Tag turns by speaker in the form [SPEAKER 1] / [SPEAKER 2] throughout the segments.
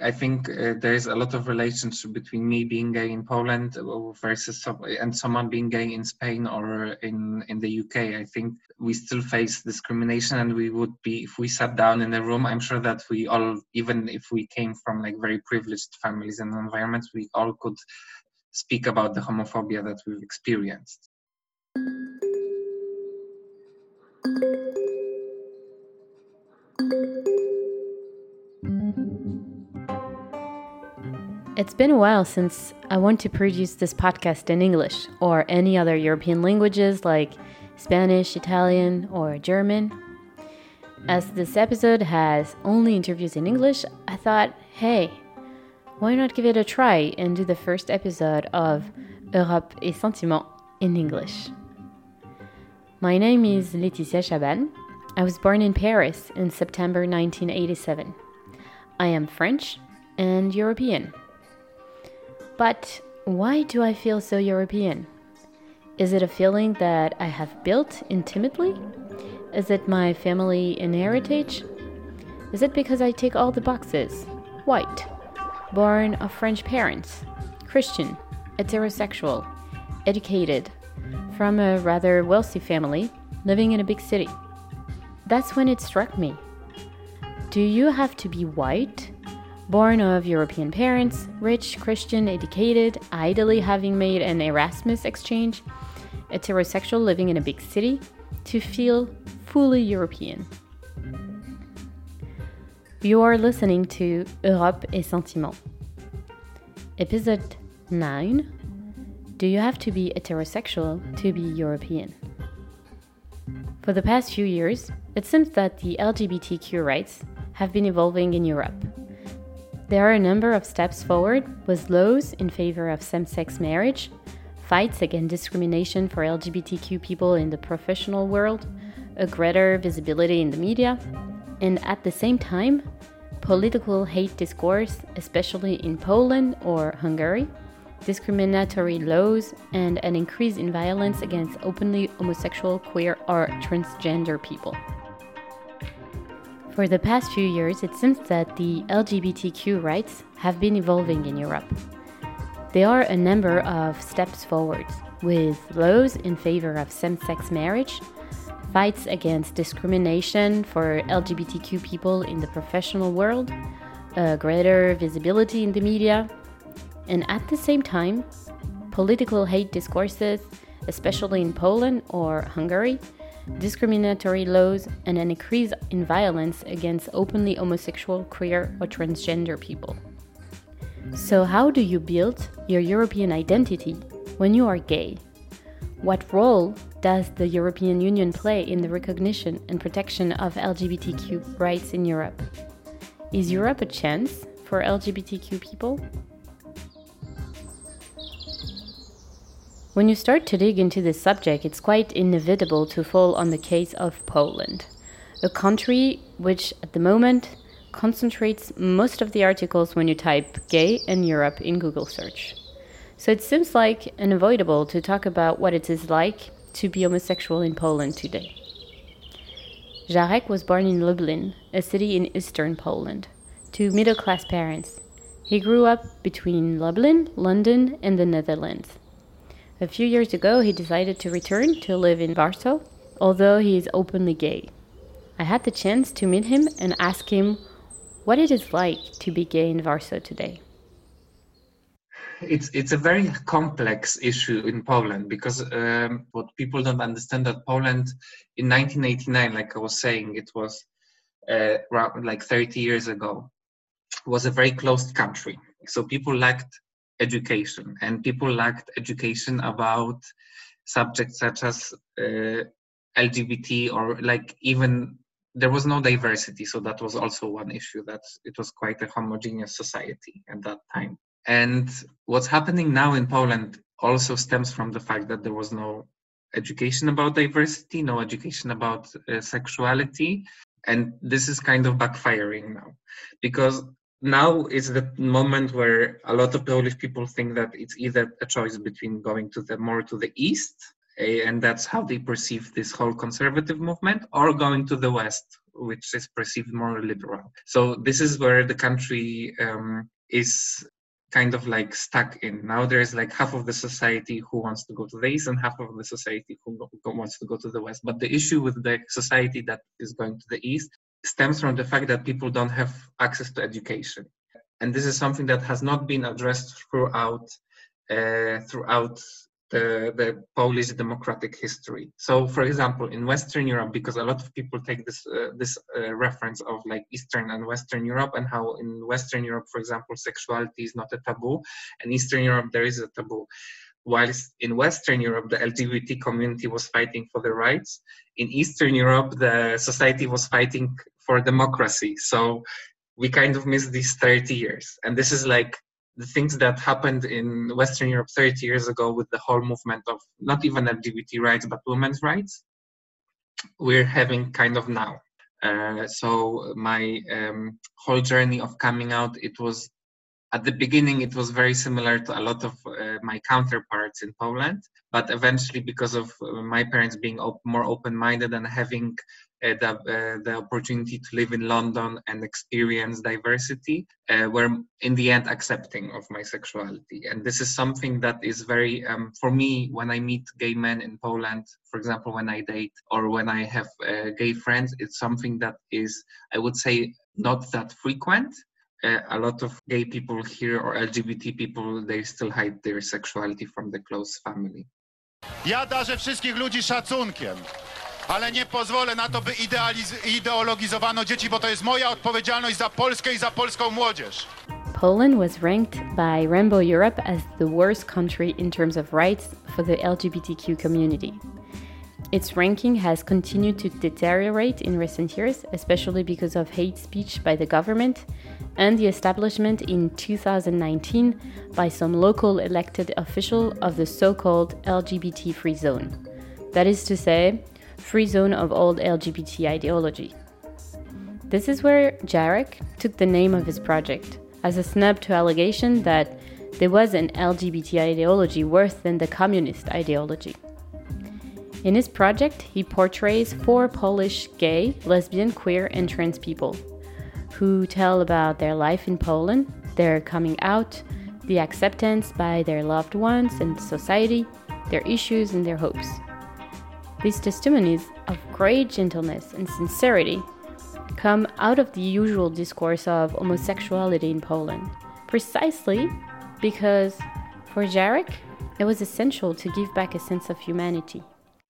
[SPEAKER 1] I think uh, there is a lot of relationship between me being gay in Poland versus some, and someone being gay in Spain or in in the UK. I think we still face discrimination, and we would be if we sat down in a room. I'm sure that we all, even if we came from like very privileged families and environments, we all could speak about the homophobia that we've experienced.
[SPEAKER 2] It's been a while since I want to produce this podcast in English or any other European languages like Spanish, Italian, or German. As this episode has only interviews in English, I thought, hey, why not give it a try and do the first episode of Europe et Sentiments in English? My name is Laetitia Chaban. I was born in Paris in September 1987. I am French and European. But why do I feel so European? Is it a feeling that I have built intimately? Is it my family and heritage? Is it because I tick all the boxes? White, born of French parents, Christian, heterosexual, educated, from a rather wealthy family, living in a big city. That's when it struck me. Do you have to be white Born of European parents, rich, Christian, educated, ideally having made an Erasmus exchange, heterosexual living in a big city, to feel fully European. You are listening to Europe et Sentiments. Episode 9 Do you have to be heterosexual to be European? For the past few years, it seems that the LGBTQ rights have been evolving in Europe. There are a number of steps forward with laws in favor of same sex marriage, fights against discrimination for LGBTQ people in the professional world, a greater visibility in the media, and at the same time, political hate discourse, especially in Poland or Hungary, discriminatory laws, and an increase in violence against openly homosexual, queer, or transgender people. For the past few years, it seems that the LGBTQ rights have been evolving in Europe. There are a number of steps forward, with laws in favor of same sex marriage, fights against discrimination for LGBTQ people in the professional world, greater visibility in the media, and at the same time, political hate discourses, especially in Poland or Hungary, discriminatory laws, and an increase in violence against openly homosexual, queer, or transgender people. So, how do you build your European identity when you are gay? What role does the European Union play in the recognition and protection of LGBTQ rights in Europe? Is Europe a chance for LGBTQ people? When you start to dig into this subject, it's quite inevitable to fall on the case of Poland, a country which at the moment concentrates most of the articles when you type gay and Europe in Google search. So it seems like unavoidable to talk about what it is like to be homosexual in Poland today. Jarek was born in Lublin, a city in eastern Poland, to middle class parents. He grew up between Lublin, London, and the Netherlands. A few years ago, he decided to return to live in Warsaw, although he is openly gay. I had the chance to meet him and ask him what it is like to be gay in Warsaw today.
[SPEAKER 1] It's it's a very complex issue in Poland because um, what people don't understand that Poland in 1989, like I was saying, it was uh, like 30 years ago, was a very closed country. So people lacked education. And people lacked education about subjects such as uh, lgbt or like even there was no diversity so that was also one issue that it was quite a homogeneous society at that time. And what's happening now in poland also stems from the fact that there was no education about diversity no education about uh, sexuality. And this is kind of backfiring now because now is the moment where a lot of Polish people think that it's either a choice between going to the more to the east, and that's how they perceive this whole conservative movement, or going to the west, which is perceived more liberal. So this is where the country um, is kind of like stuck in. Now there's like half of the society who wants to go to the east and half of the society who wants to go to the west. But the issue with the society that is going to the east stems from the fact that people don't have access to education. And this is something that has not been addressed throughout uh, throughout the, the Polish democratic history. So, for example, in Western Europe, because a lot of people take this uh, this uh, reference of like Eastern and Western Europe, and how in Western Europe, for example, sexuality is not a taboo, and Eastern Europe there is a taboo. Whilst in Western Europe, the LGBT community was fighting for the rights, in Eastern Europe, the society was fighting for democracy. So we kind of missed these 30 years. And this is like the things that happened in Western Europe 30 years ago with the whole movement of not even LGBT rights, but women's rights, we're having kind of now. Uh, so my um, whole journey of coming out, it was at the beginning it was very similar to a lot of uh, my counterparts in Poland, but eventually because of uh, my parents being op- more open-minded and having uh, the, uh, the opportunity to live in London and experience diversity uh, were in the end accepting of my sexuality. And this is something that is very, um, for me, when I meet gay men in Poland, for example, when I date or when I have uh, gay friends, it's something that is, I would say, not that frequent. Uh, a lot of gay people here or LGBT people, they still hide their sexuality from the close family.
[SPEAKER 3] Ja darzę wszystkich ludzi szacunkiem. Ale nie pozwolę na to, by ideologizowano dzieci, bo to jest moja odpowiedzialność za Polskę i za polską młodzież.
[SPEAKER 2] Poland was ranked by Rainbow Europe as the worst country in terms of rights for the LGBTQ community. Its ranking has continued to deteriorate in recent years, especially because of hate speech by the government and the establishment in 2019 by some local elected official of the so called LGBT free zone. That is to say, free zone of old LGBT ideology. This is where Jarek took the name of his project, as a snub to allegation that there was an LGBT ideology worse than the communist ideology. In his project, he portrays four Polish gay, lesbian, queer, and trans people who tell about their life in Poland, their coming out, the acceptance by their loved ones and society, their issues, and their hopes. These testimonies of great gentleness and sincerity come out of the usual discourse of homosexuality in Poland, precisely because for Jarek, it was essential to give back a sense of humanity.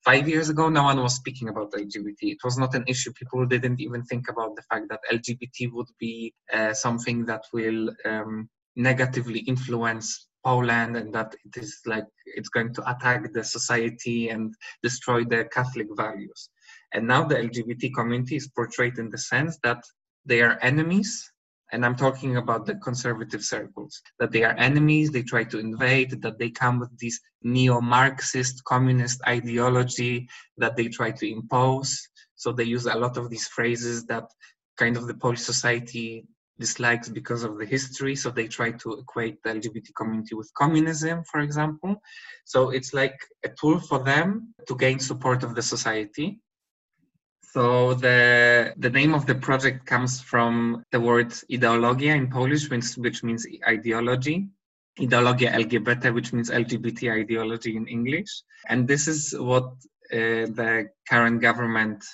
[SPEAKER 1] Five years ago, no one was speaking about LGBT. It was not an issue. People didn't even think about the fact that LGBT would be uh, something that will um, negatively influence Poland and that it is like it's going to attack the society and destroy the Catholic values. And now the LGBT community is portrayed in the sense that they are enemies. And I'm talking about the conservative circles, that they are enemies, they try to invade, that they come with this neo Marxist communist ideology that they try to impose. So they use a lot of these phrases that kind of the Polish society dislikes because of the history so they try to equate the lgbt community with communism for example. So it's like a tool for them to gain support of the society. So the the name of the project comes from the word ideologia in polish which, means ideology. Ideologia lgbt which means lgbt ideology in english. And this is what uh, the current government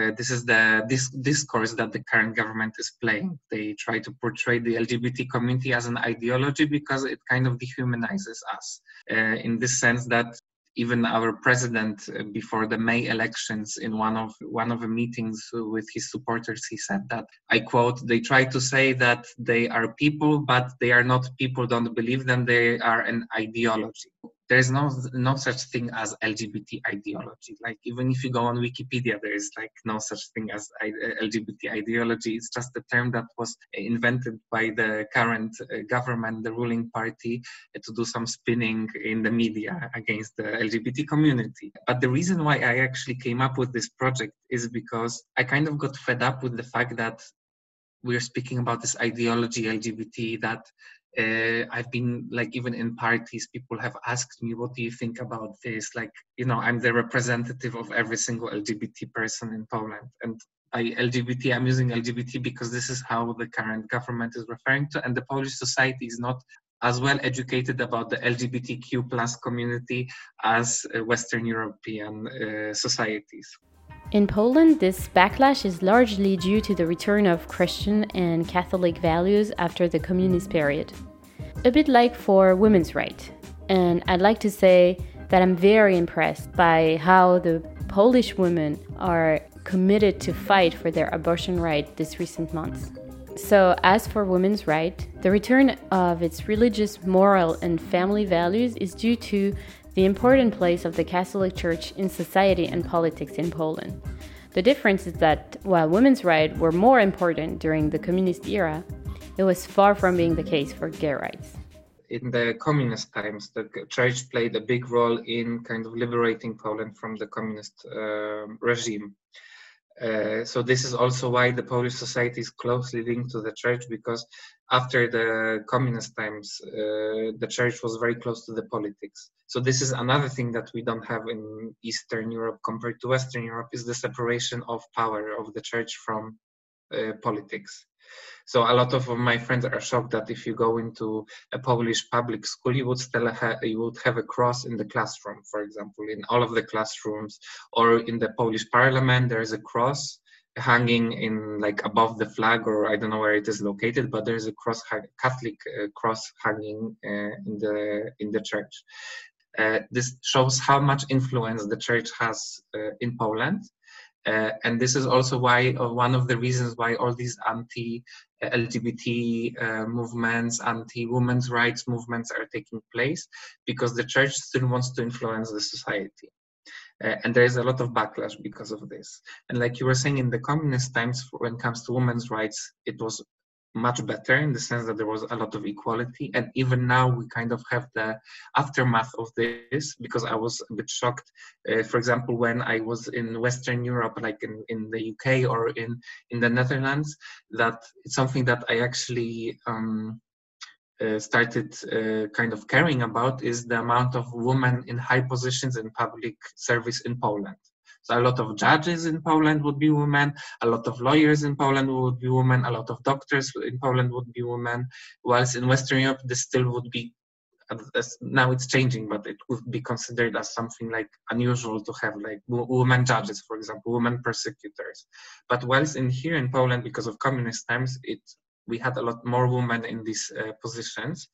[SPEAKER 1] uh, this is the this discourse that the current government is playing. They try to portray the LGBT community as an ideology because it kind of dehumanizes us uh, in this sense that even our president uh, before the May elections in one of one of the meetings with his supporters he said that I quote they try to say that they are people but they are not people. Don't believe them. They are an ideology there is no no such thing as lgbt ideology. Like even if you go on wikipedia there is like no such thing as lgbt ideology. It's just a term that was invented by the current uh, government the ruling party uh, to do some spinning in the media against the lgbt community. But the reason why i actually came up with this project is because i kind of got fed up with the fact that we're speaking about this ideology lgbt that uh, I've been like even in parties, people have asked me, "What do you think about this?" Like, you know, I'm the representative of every single LGBT person in Poland, and by LGBT, I'm using LGBT because this is how the current government is referring to, and the Polish society is not as well educated about the LGBTQ plus community as uh, Western European uh, societies.
[SPEAKER 2] In Poland, this backlash is largely due to the return of Christian and Catholic values after the communist period. A bit like for women's rights. And I'd like to say that I'm very impressed by how the Polish women are committed to fight for their abortion right this recent months. So, as for women's right, the return of its religious, moral, and family values is due to the important place of the Catholic Church in society and politics in Poland. The difference is that while women's rights were more important during the communist era, it was far from being the case for gay rights.
[SPEAKER 1] In the communist times, the church played a big role in kind of liberating Poland from the communist uh, regime. Uh, so this is also why the Polish society is closely linked to the church because after the communist times, uh, the church was very close to the politics. So this is another thing that we don't have in Eastern Europe compared to Western Europe is the separation of power of the church from uh, politics. So a lot of my friends are shocked that if you go into a Polish public school, you would still have you would have a cross in the classroom, for example, in all of the classrooms, or in the Polish Parliament there is a cross hanging in like above the flag, or I don't know where it is located, but there is a cross Catholic uh, cross hanging uh, in the in the church. Uh, this shows how much influence the church has uh, in Poland uh, and this is also why uh, one of the reasons why all these anti-LGBT uh, movements, anti-women's rights movements are taking place, because the church still wants to influence the society. Uh, and there is a lot of backlash because of this. And like you were saying, in the communist times, when it comes to women's rights, it was much better in the sense that there was a lot of equality. And even now we kind of have the aftermath of this because i was a bit shocked uh, for example when i was in western europe like in, in the uk or in in the netherlands that it's something that i actually um, uh, started uh, kind of caring about is the amount of women in high positions in public service in poland so a lot of judges in Poland would be women, a lot of lawyers in Poland would be women, a lot of doctors in Poland would be women, whilst in Western Europe this still would be now it's changing, but it would be considered as something like unusual to have like women judges, for example, women prosecutors. But whilst in here in Poland, because of communist times, it we had a lot more women in these uh, positions.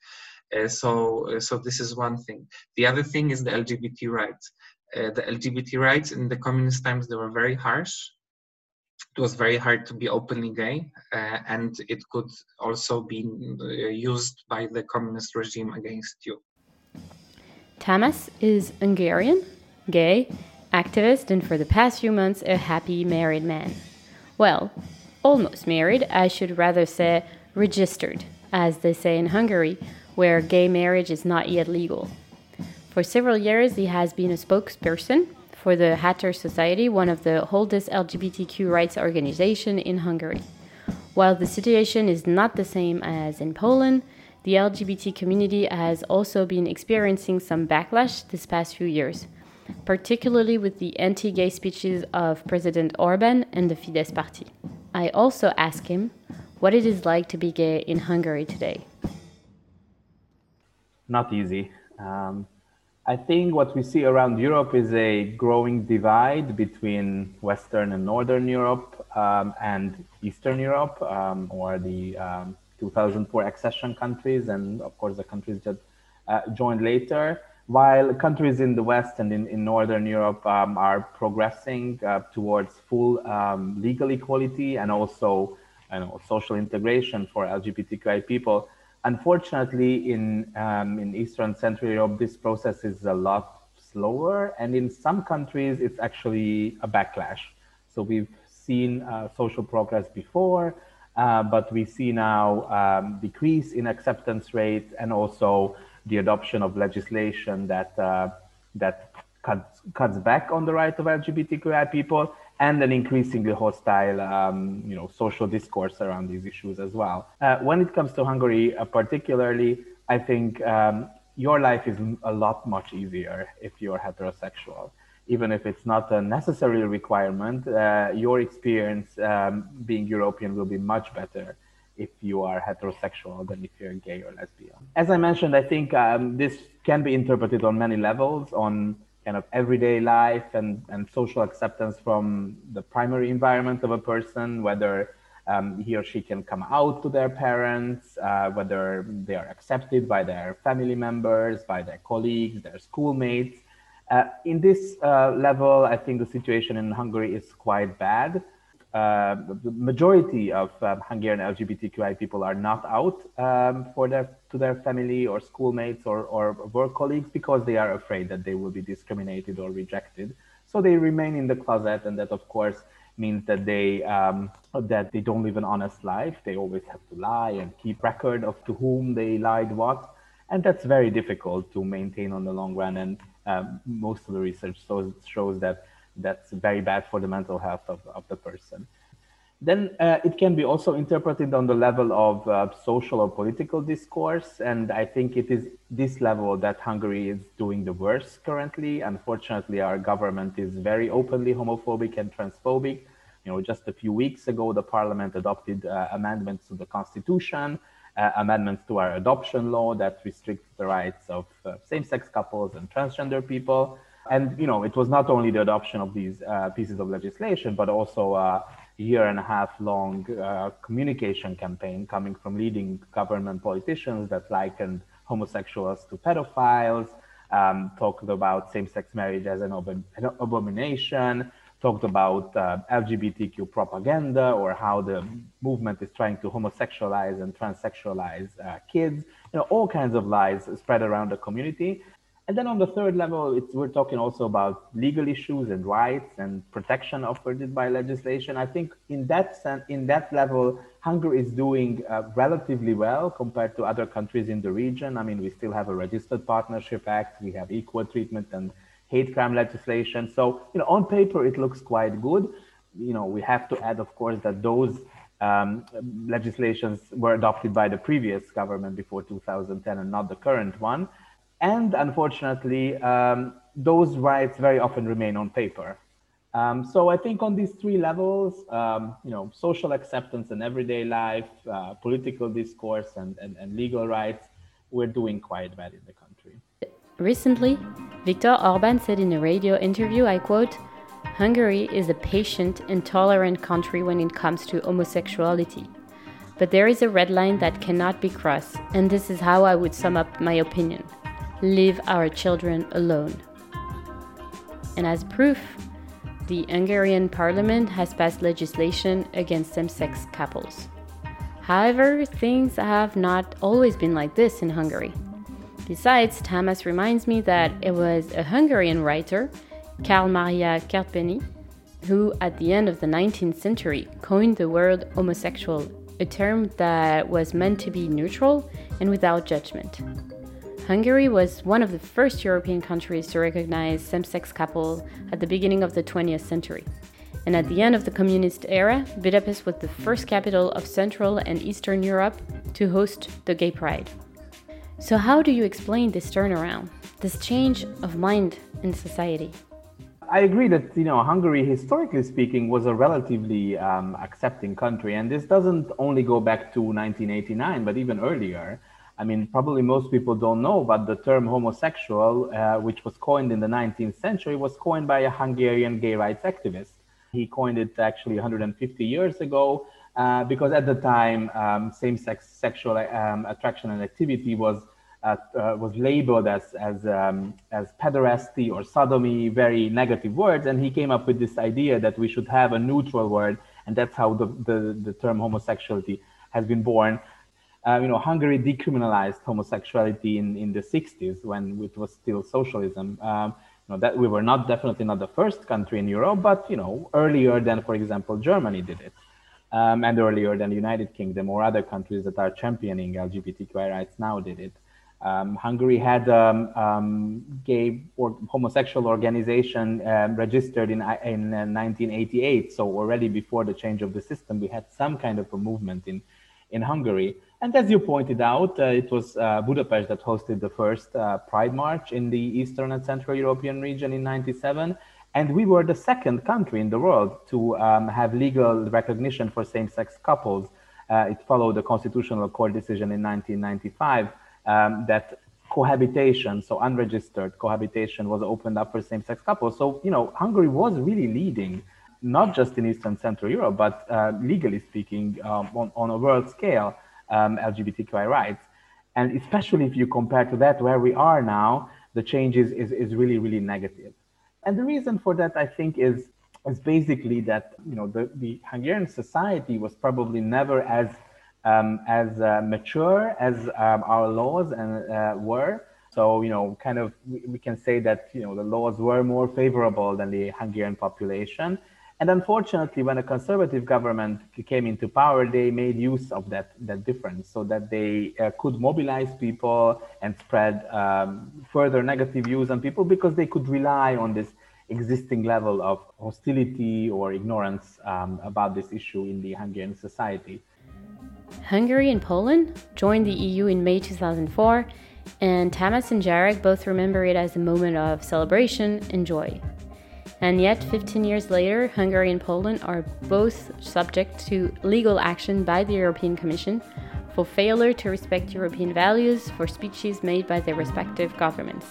[SPEAKER 1] Uh, so, uh, so this is one thing. The other thing is the LGBT rights. Uh, the LGBT rights in the communist times they were very harsh. It was very hard to be openly gay, uh, and it could also be uh, used by the communist regime against you.
[SPEAKER 2] Tamas is Hungarian, gay, activist, and for the past few months a happy married man. Well, almost married, I should rather say registered, as they say in Hungary, where gay marriage is not yet legal. For several years, he has been a spokesperson for the Háttér Society, one of the oldest LGBTQ rights organization in Hungary. While the situation is not the same as in Poland, the LGBT community has also been experiencing some backlash this past few years, particularly with the anti gay speeches of President Orban and the Fidesz party. I also asked him what it is like to be gay in Hungary today.
[SPEAKER 4] Not easy. Um, I think what we see around Europe is a growing divide between Western and Northern Europe um, and Eastern Europe, um, or the um, 2004 accession countries, and of course the countries that uh, joined later. While countries in the West and in, in Northern Europe um, are progressing uh, towards full um, legal equality and also you know, social integration for LGBTQI people, Unfortunately, in, um, in Eastern Central Europe, this process is a lot slower. And in some countries, it's actually a backlash. So we've seen uh, social progress before, uh, but we see now um, decrease in acceptance rates and also the adoption of legislation that, uh, that cuts, cuts back on the right of LGBTQI people and an increasingly hostile, um, you know, social discourse around these issues as well. Uh, when it comes to Hungary, uh, particularly, I think um, your life is a lot much easier if you're heterosexual. even if it's not a necessary requirement, uh, your experience um, being European will be much better if you are heterosexual than if you're gay or lesbian. As I mentioned, I think um, this can be interpreted on many levels on kind of everyday life and, and social acceptance from the primary environment of a person, whether um, he or she can come out to their parents, uh, whether they are accepted by their family members, by their colleagues, their schoolmates. Uh, in this uh, level, I think the situation in Hungary is quite bad. Uh, the majority of um, Hungarian LGBTQI people are not out um, for their to their family or schoolmates or, or work colleagues because they are afraid that they will be discriminated or rejected. So they remain in the closet, and that of course means that they um, that they don't live an honest life. They always have to lie and keep record of to whom they lied what, and that's very difficult to maintain on the long run. And um, most of the research shows, shows that that's very bad for the mental health of, of the person. Then uh, it can be also interpreted on the level of uh, social or political discourse. And I think it is this level that Hungary is doing the worst currently. Unfortunately, our government is very openly homophobic and transphobic. You know, just a few weeks ago, the parliament adopted uh, amendments to the constitution, uh, amendments to our adoption law that restricts the rights of uh, same-sex couples and transgender people. And you know, it was not only the adoption of these uh, pieces of legislation, but also a year and a half long uh, communication campaign coming from leading government politicians that likened homosexuals to pedophiles, um, talked about same-sex marriage as an, ab- an abomination, talked about uh, LGBTQ propaganda or how the movement is trying to homosexualize and transsexualize uh, kids. You know, all kinds of lies spread around the community. And then on the third level, we're talking also about legal issues and rights and protection offered by legislation. I think in that sense, in that level, Hungary is doing uh, relatively well compared to other countries in the region. I mean, we still have a registered partnership act, we have equal treatment and hate crime legislation. So, you know, on paper, it looks quite good. You know, we have to add, of course, that those um, legislations were adopted by the previous government before 2010 and not the current one. And unfortunately, um, those rights very often remain on paper. Um, so I think on these three levels, um, you know, social acceptance in everyday life, uh, political discourse, and, and, and legal rights, we're doing quite bad in the country.
[SPEAKER 2] Recently, Viktor Orban said in a radio interview, I quote, Hungary is a patient and tolerant country when it comes to homosexuality. But there is a red line that cannot be crossed, and this is how I would sum up my opinion leave our children alone. And as proof, the Hungarian parliament has passed legislation against same sex couples. However, things have not always been like this in Hungary. Besides, Tamas reminds me that it was a Hungarian writer, Karl Maria Kertbeny, who at the end of the 19th century coined the word homosexual, a term that was meant to be neutral and without judgment. Hungary was one of the first European countries to recognize same sex couples at the beginning of the 20th century. And at the end of the communist era, Budapest was the first capital of Central and Eastern Europe to host the Gay Pride. So, how do you explain this turnaround, this change of mind in society?
[SPEAKER 4] I agree that you know Hungary, historically speaking, was a relatively um, accepting country, and this doesn't only go back to 1989, but even earlier. I mean, probably most people don't know, but the term homosexual, uh, which was coined in the 19th century, was coined by a Hungarian gay rights activist. He coined it actually 150 years ago uh, because at the time, um, same-sex sexual um, attraction and activity was uh, uh was labeled as as um, as pederasty or sodomy, very negative words, and he came up with this idea that we should have a neutral word, and that's how the the, the term homosexuality has been born uh, you know, Hungary decriminalized homosexuality in, in the 60s when it was still socialism. Um, you know, that we were not definitely not the first country in Europe, but you know, earlier than, for example, Germany did it, um, and earlier than the United Kingdom or other countries that are championing LGBTQI rights now did it. Um, Hungary had a um, um, gay or homosexual organization um, registered in, in uh, 1988. So already before the change of the system, we had some kind of a movement in, in Hungary. And as you pointed out, uh, it was uh, Budapest that hosted the first uh, Pride March in the Eastern and Central European region in 97. And we were the second country in the world to um, have legal recognition for same sex couples. Uh, it followed the Constitutional Court decision in 1995 um, that cohabitation, so unregistered cohabitation, was opened up for same sex couples. So, you know, Hungary was really leading, not just in Eastern Central Europe, but uh, legally speaking, um, on, on a world scale, um, LGBTQI rights. And especially if you compare to that, where we are now, the change is, is, is really, really negative. And the reason for that, I think, is is basically that you know the, the Hungarian society was probably never as um, as uh, mature as um, our laws and uh, were. So you know, kind of we, we, can say that you know the laws were more favorable than the Hungarian population. And unfortunately, when a conservative government came into power, they made use of that that difference, so that they uh, could mobilize people and spread um, further negative views on people because they could rely on this existing level of hostility or ignorance um, about this issue in the Hungarian society.
[SPEAKER 2] Hungary and Poland joined the EU in May 2004, and Tamas and Jarek both remember it as a moment of celebration and joy. And yet, 15 years later, Hungary and Poland are both subject to legal action by the European Commission for failure to respect European values for speeches made by their respective governments.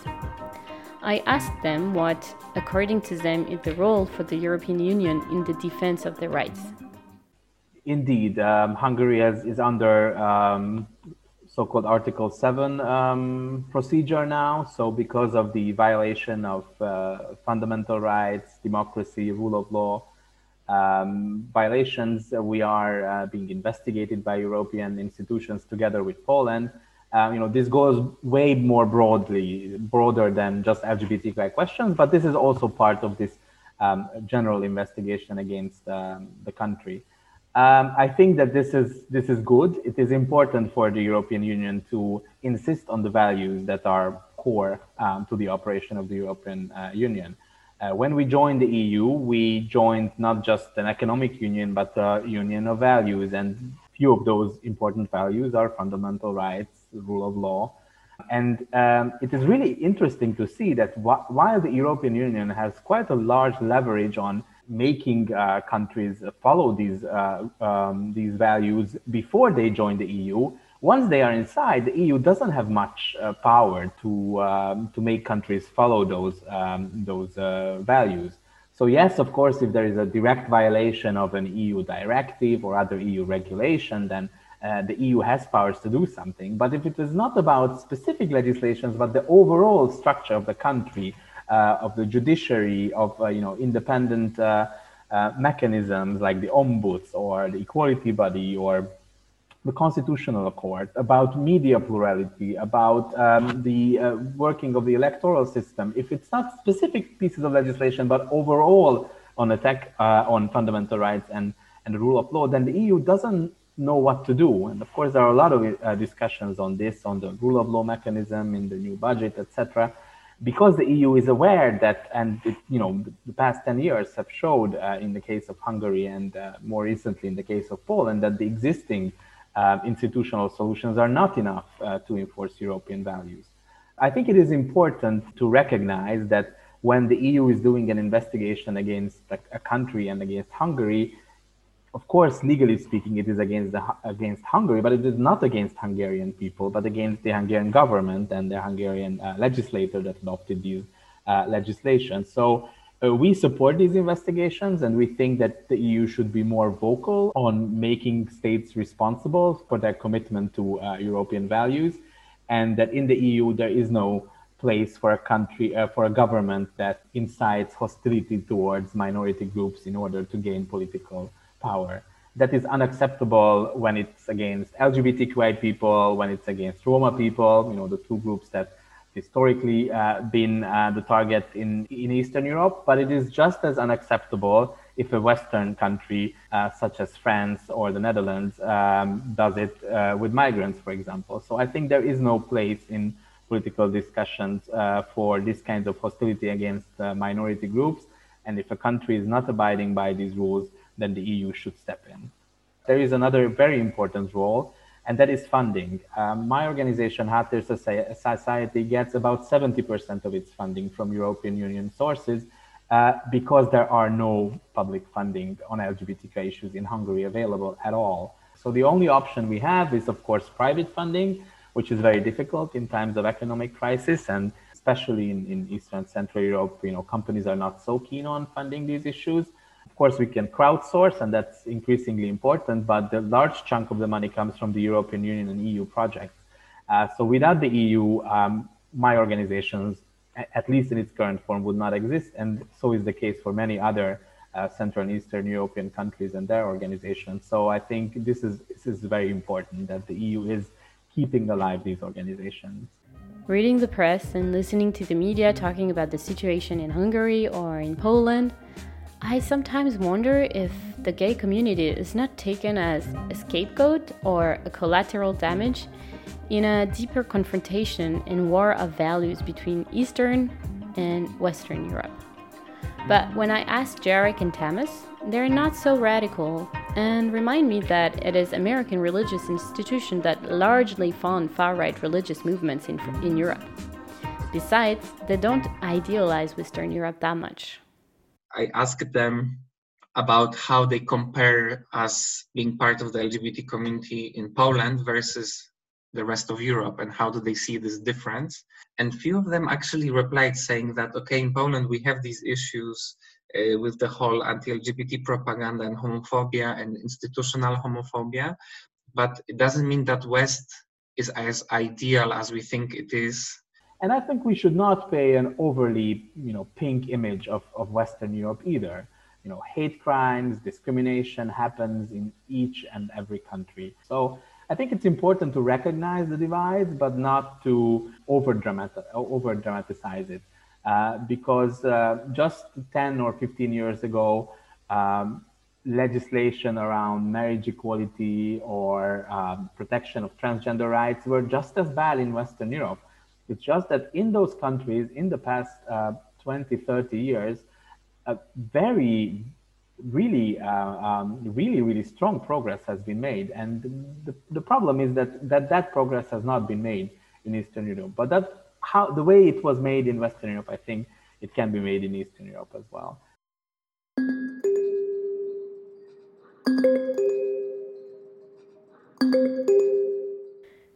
[SPEAKER 2] I asked them what, according to them, is the role for the European Union in the defense of their rights.
[SPEAKER 4] Indeed, um, Hungary has, is under um, so-called Article 7 um, procedure now. So because of the violation of uh, fundamental rights, democracy, rule of law, um, violations, uh, we are uh, being investigated by European institutions together with Poland. Um, you know, this goes way more broadly, broader than just LGBTQI questions, but this is also part of this um, general investigation against um, the country. Um, I think that this is this is good. It is important for the European Union to insist on the values that are core um, to the operation of the European uh, Union. Uh, when we joined the EU, we joined not just an economic union, but a union of values, and few of those important values are fundamental rights, rule of law. And um, it is really interesting to see that wh- while the European Union has quite a large leverage on making uh, countries follow these uh, um, these values before they join the EU, once they are inside, the EU doesn't have much uh, power to um, to make countries follow those um, those uh, values. So yes, of course, if there is a direct violation of an EU directive or other EU regulation, then uh, the EU has powers to do something. But if it is not about specific legislations, but the overall structure of the country, of the judiciary, of uh, you know independent uh, uh, mechanisms like the ombuds or the equality body or the constitutional court, about media plurality, about um, the uh, working of the electoral system, if it's not specific pieces of legislation, but overall on attack on fundamental rights and, and the rule of law, then the EU doesn't know what to do. And of course, there are a lot of uh, discussions on this, on the rule of law mechanism in the new budget, etc. Because the EU is aware that, and it, you know, the past 10 years have showed uh, in the case of Hungary and uh, more recently in the case of Poland that the existing uh, institutional solutions are not enough uh, to enforce European values. I think it is important to recognize that when the EU is doing an investigation against a, a country and against Hungary, of course, legally speaking, it is against the, against Hungary, but it is not against Hungarian people, but against the Hungarian government and the Hungarian uh, legislator that adopted these uh, legislation. So uh, we support these investigations, and we think that the EU should be more vocal on making states responsible for their commitment to uh, European values, and that in the EU there is no place for a country uh, for a government that incites hostility towards minority groups in order to gain political power. That is unacceptable when it's against LGBTQI people, when it's against Roma people, you know, the two groups that historically uh, been uh, the target in, in Eastern Europe, but it is just as unacceptable if a Western country uh, such as France or the Netherlands um, does it uh, with migrants, for example. So I think there is no place in political discussions uh, for this kind of hostility against uh, minority groups. And if a country is not abiding by these rules, then the EU should step in. There is another very important role, and that is funding. Um, my organization, Háttér Society, gets about 70% of its funding from European Union sources, uh, because there are no public funding on LGBTQ issues in Hungary available at all. So the only option we have is, of course, private funding, which is very difficult in times of economic crisis, and especially in, in Eastern Central Europe, you know, companies are not so keen on funding these issues. Of course, we can crowdsource, and that's increasingly important, but the large chunk of the money comes from the European Union and EU projects. Uh, so without the EU, um, my organizations, at least in its current form, would not exist, and so is the case for many other uh, Central and Eastern European countries and their organizations. So I think this is this is very important that the EU is keeping alive these organizations.
[SPEAKER 2] Reading the press and listening to the media talking about the situation in Hungary or in Poland I sometimes wonder if the gay community is not taken as a scapegoat or a collateral damage in a deeper confrontation and war of values between Eastern and Western Europe. But when I ask Jarek and Tamas, they're not so radical and remind me that it is American religious institutions that largely fund far-right religious movements in, in Europe. Besides, they don't idealize Western Europe that much.
[SPEAKER 1] I asked them about how they compare us being part of the LGBT community in Poland versus the rest of Europe and how do they see this difference. And few of them actually replied saying that, okay, in Poland we have these issues uh, with the whole anti-LGBT propaganda and homophobia and institutional homophobia, but it doesn't mean that West is as ideal as we think it is
[SPEAKER 4] and I think we should not pay an overly, you know, pink image of, of Western Europe either. You know, hate crimes, discrimination happens in each and every country. So I think it's important to recognize the divide, but not to over dramatize it. Uh, because uh, just 10 or 15 years ago, um, legislation around marriage equality or um, protection of transgender rights were just as bad in Western Europe. It's just that in those countries, in the past uh, 20, 30 years, a very, really, uh, um, really, really strong progress has been made. And the, the problem is that, that that progress has not been made in Eastern Europe. But that how the way it was made in Western Europe, I think it can be made in Eastern Europe as well.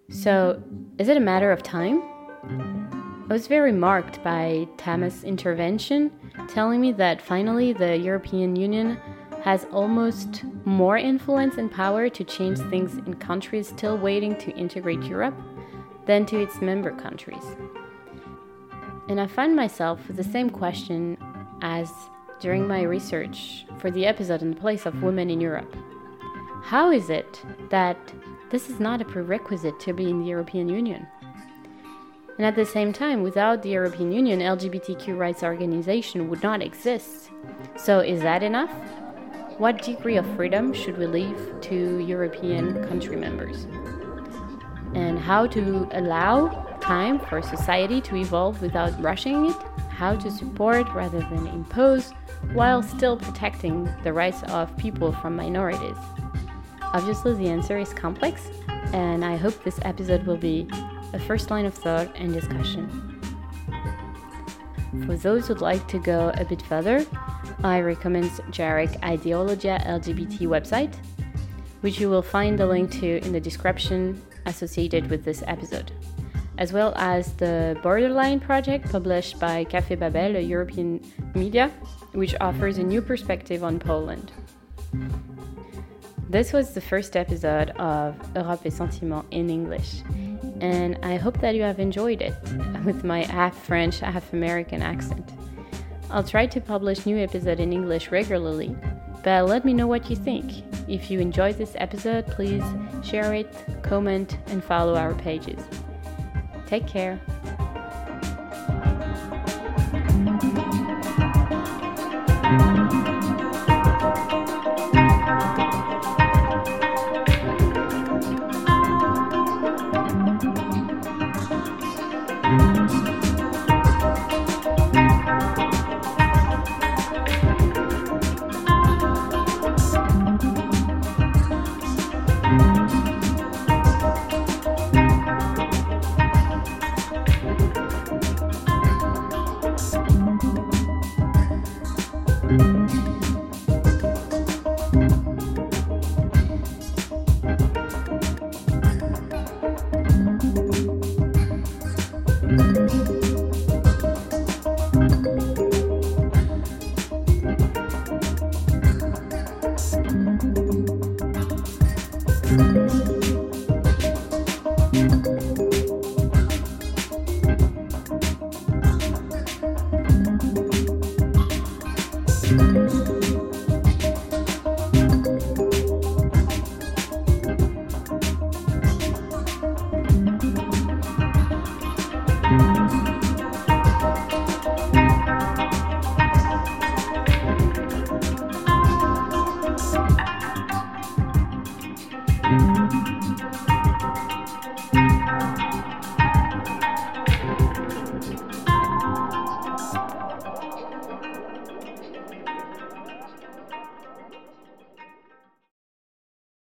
[SPEAKER 2] So, is it a matter of time? I was very marked by Tamas' intervention, telling me that finally the European Union has almost more influence and power to change things in countries still waiting to integrate Europe than to its member countries. And I find myself with the same question as during my research for the episode in the place of women in Europe. How is it that this is not a prerequisite to be in the European Union? And at the same time, without the European Union, LGBTQ rights organization would not exist. So is that enough? What degree of freedom should we leave to European country members? And how to allow time for society to evolve without rushing it? How to support rather than impose while still protecting the rights of people from minorities? Obviously, the answer is complex, and I hope this episode will be a first line of thought and discussion. For those who'd like to go a bit further, I recommend Jarek Ideologia LGBT website, which you will find the link to in the description associated with this episode, as well as the Borderline project published by Café Babel, a European media, which offers a new perspective on Poland. This was the first episode of Europe et Sentiment in English and I hope that you have enjoyed it with my half French, half American accent. I'll try to publish new episodes in English regularly, but let me know what you think. If you enjoyed this episode, please share it, comment, and follow our pages. Take care.